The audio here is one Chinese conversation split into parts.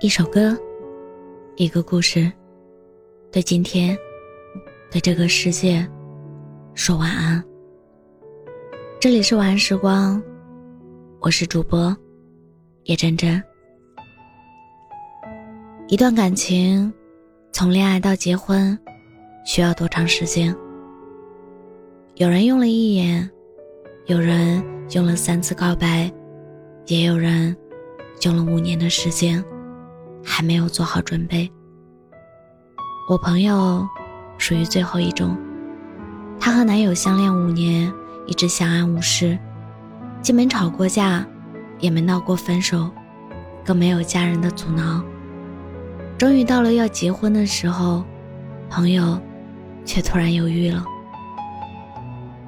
一首歌，一个故事，对今天，对这个世界，说晚安。这里是晚安时光，我是主播叶真真。一段感情，从恋爱到结婚，需要多长时间？有人用了一眼，有人用了三次告白，也有人用了五年的时间。还没有做好准备。我朋友属于最后一种，她和男友相恋五年，一直相安无事，既没吵过架，也没闹过分手，更没有家人的阻挠。终于到了要结婚的时候，朋友却突然犹豫了。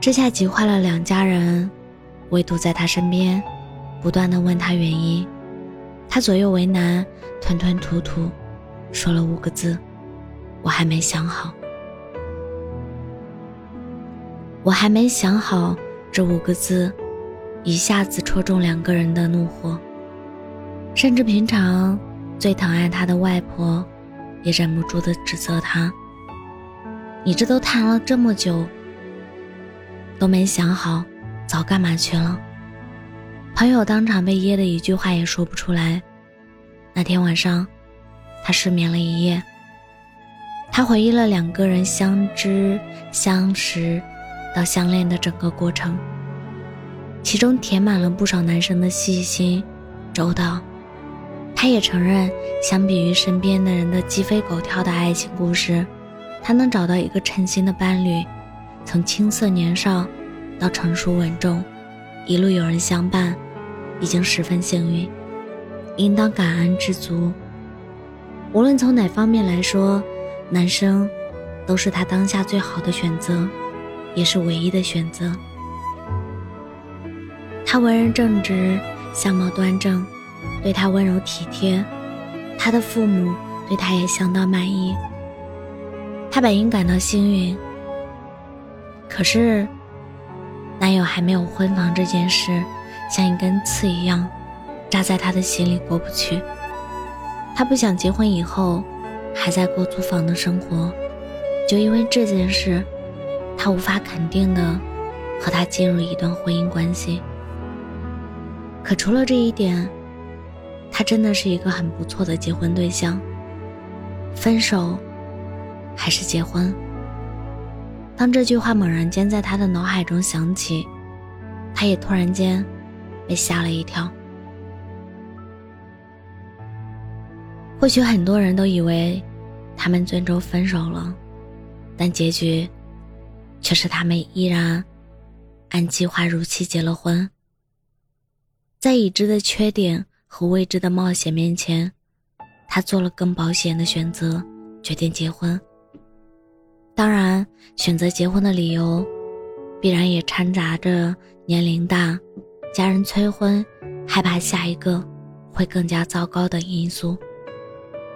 这下急坏了两家人，唯独在他身边，不断的问他原因。他左右为难，吞吞吐吐，说了五个字：“我还没想好。”我还没想好这五个字，一下子戳中两个人的怒火。甚至平常最疼爱他的外婆，也忍不住的指责他：“你这都谈了这么久，都没想好，早干嘛去了？”朋友当场被噎得一句话也说不出来。那天晚上，他失眠了一夜。他回忆了两个人相知、相识到相恋的整个过程，其中填满了不少男生的细心、周到。他也承认，相比于身边的人的鸡飞狗跳的爱情故事，他能找到一个称心的伴侣，从青涩年少到成熟稳重，一路有人相伴。已经十分幸运，应当感恩知足。无论从哪方面来说，男生都是他当下最好的选择，也是唯一的选择。他为人正直，相貌端正，对他温柔体贴，他的父母对他也相当满意。他本应感到幸运，可是男友还没有婚房这件事。像一根刺一样扎在他的心里过不去。他不想结婚以后还在过租房的生活，就因为这件事，他无法肯定的和他进入一段婚姻关系。可除了这一点，他真的是一个很不错的结婚对象。分手还是结婚？当这句话猛然间在他的脑海中响起，他也突然间。被吓了一跳。或许很多人都以为他们最终分手了，但结局却是他们依然按计划如期结了婚。在已知的缺点和未知的冒险面前，他做了更保险的选择，决定结婚。当然，选择结婚的理由，必然也掺杂着年龄大。家人催婚，害怕下一个会更加糟糕的因素。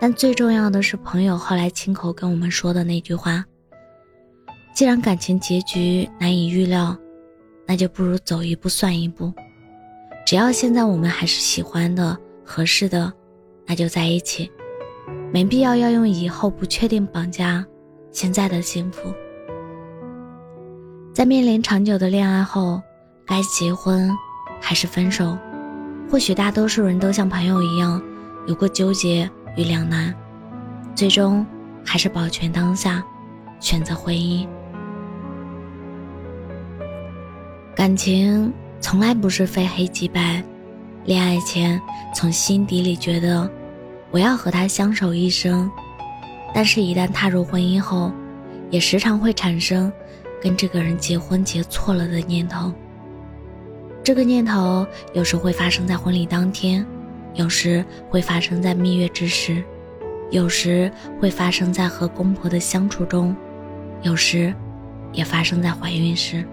但最重要的是，朋友后来亲口跟我们说的那句话：“既然感情结局难以预料，那就不如走一步算一步。只要现在我们还是喜欢的、合适的，那就在一起，没必要要用以后不确定绑架现在的幸福。”在面临长久的恋爱后，该结婚。还是分手，或许大多数人都像朋友一样，有过纠结与两难，最终还是保全当下，选择婚姻。感情从来不是非黑即白，恋爱前从心底里觉得我要和他相守一生，但是，一旦踏入婚姻后，也时常会产生跟这个人结婚结错了的念头。这个念头有时会发生在婚礼当天，有时会发生在蜜月之时，有时会发生在和公婆的相处中，有时也发生在怀孕时。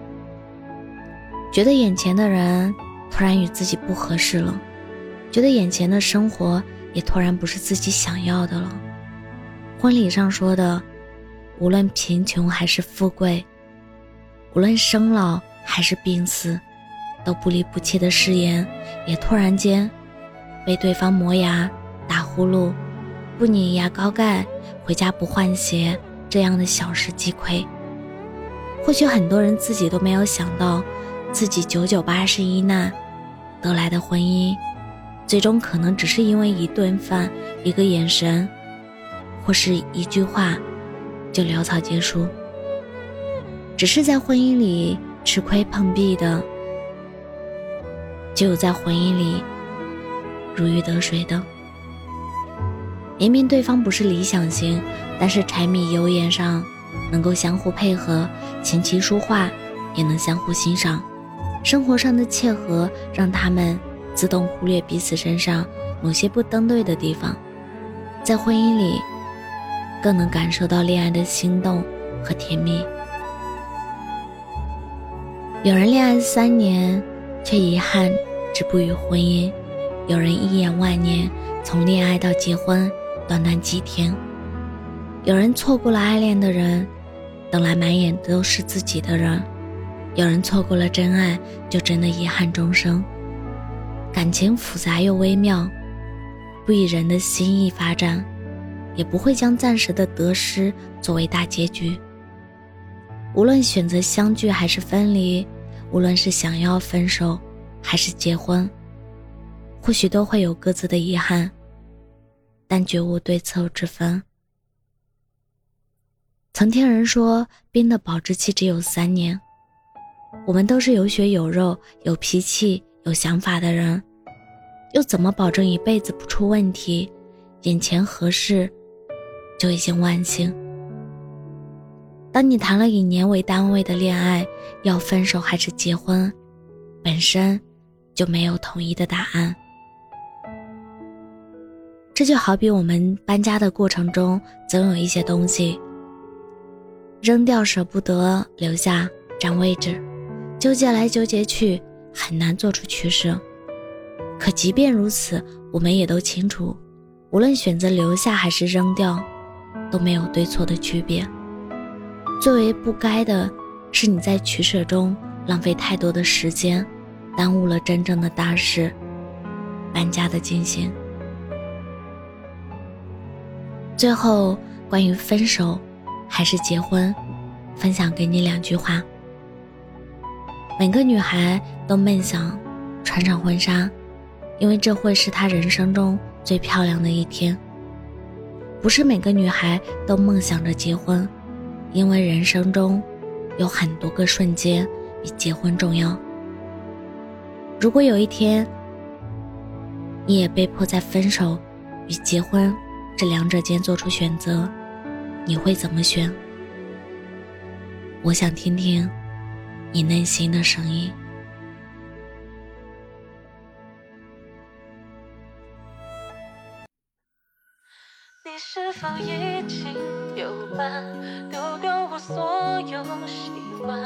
觉得眼前的人突然与自己不合适了，觉得眼前的生活也突然不是自己想要的了。婚礼上说的，无论贫穷还是富贵，无论生老还是病死。都不离不弃的誓言，也突然间被对方磨牙、打呼噜、不拧牙膏盖、回家不换鞋这样的小事击溃。或许很多人自己都没有想到，自己九九八十一难得来的婚姻，最终可能只是因为一顿饭、一个眼神，或是一句话，就潦草结束。只是在婚姻里吃亏碰壁的，就有在婚姻里如鱼得水的。明明对方不是理想型，但是柴米油盐上能够相互配合，琴棋书画也能相互欣赏，生活上的契合让他们自动忽略彼此身上某些不登对的地方，在婚姻里更能感受到恋爱的心动和甜蜜。有人恋爱三年，却遗憾止步于婚姻；有人一眼万年，从恋爱到结婚短短几天；有人错过了爱恋的人，等来满眼都是自己的人；有人错过了真爱，就真的遗憾终生。感情复杂又微妙，不以人的心意发展，也不会将暂时的得失作为大结局。无论选择相聚还是分离，无论是想要分手还是结婚，或许都会有各自的遗憾，但绝无对错之分。曾听人说，冰的保质期只有三年。我们都是有血有肉、有脾气、有想法的人，又怎么保证一辈子不出问题？眼前合适，就已经万幸。当你谈了以年为单位的恋爱，要分手还是结婚，本身就没有统一的答案。这就好比我们搬家的过程中，总有一些东西扔掉舍不得，留下占位置，纠结来纠结去，很难做出取舍。可即便如此，我们也都清楚，无论选择留下还是扔掉，都没有对错的区别。最为不该的是，你在取舍中浪费太多的时间，耽误了真正的大事——搬家的进行。最后，关于分手还是结婚，分享给你两句话：每个女孩都梦想穿上婚纱，因为这会是她人生中最漂亮的一天。不是每个女孩都梦想着结婚。因为人生中有很多个瞬间比结婚重要。如果有一天你也被迫在分手与结婚这两者间做出选择，你会怎么选？我想听听你内心的声音。你是否已经有伴？所有习惯，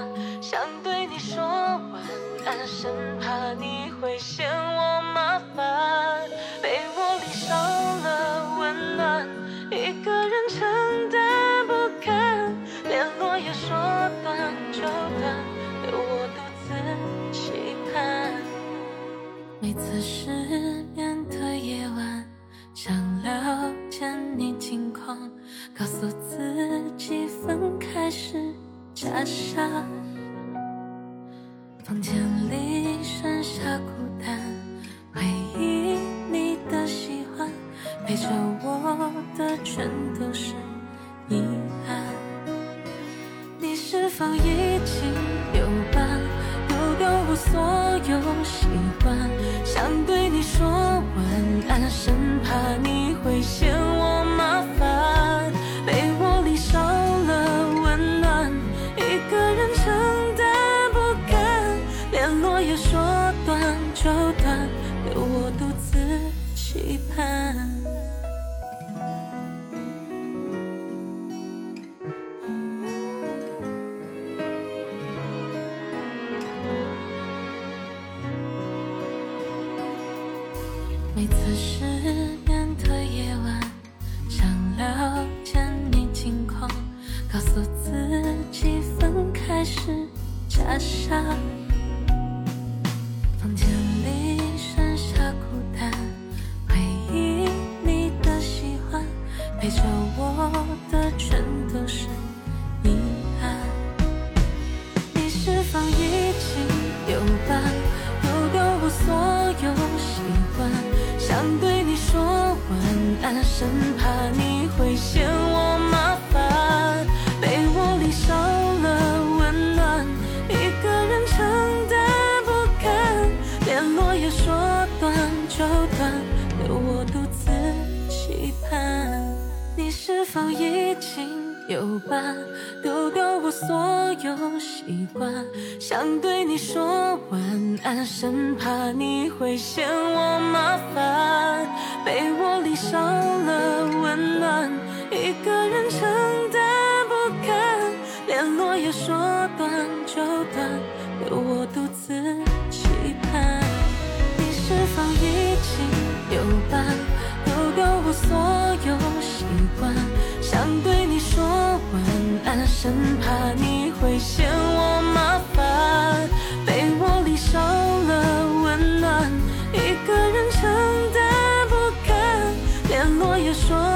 想对你说晚安，生怕你会嫌我麻烦。被窝里少了温暖，一个人承担不堪，联络也说断就断，留我独自期盼。每次失眠的夜晚，想了解你近况，告诉自己分开。是假象，房间里剩下孤单，回忆你的喜欢，陪着我的全都是遗憾。你是否已经，所有习惯，想对你说晚安，生怕你会嫌我麻烦。被窝里少了温暖，一个人承担，不甘连落叶说断就断，留我独自期盼。有习惯？想对你说晚安，生怕你会嫌我麻烦。被窝里少了温暖，一个人承担不堪，联络也说断就断，留我独自期盼。你是否已经有伴，丢掉我所有习惯？想对你说晚安，生怕你会嫌我麻烦。被窝里少了温暖，一个人承担不堪，联络也说断就断，留我独自期盼。你是否已经有伴，丢掉我所有习惯？想对生怕你会嫌我麻烦，被窝里少了温暖，一个人承担不堪，连落叶说。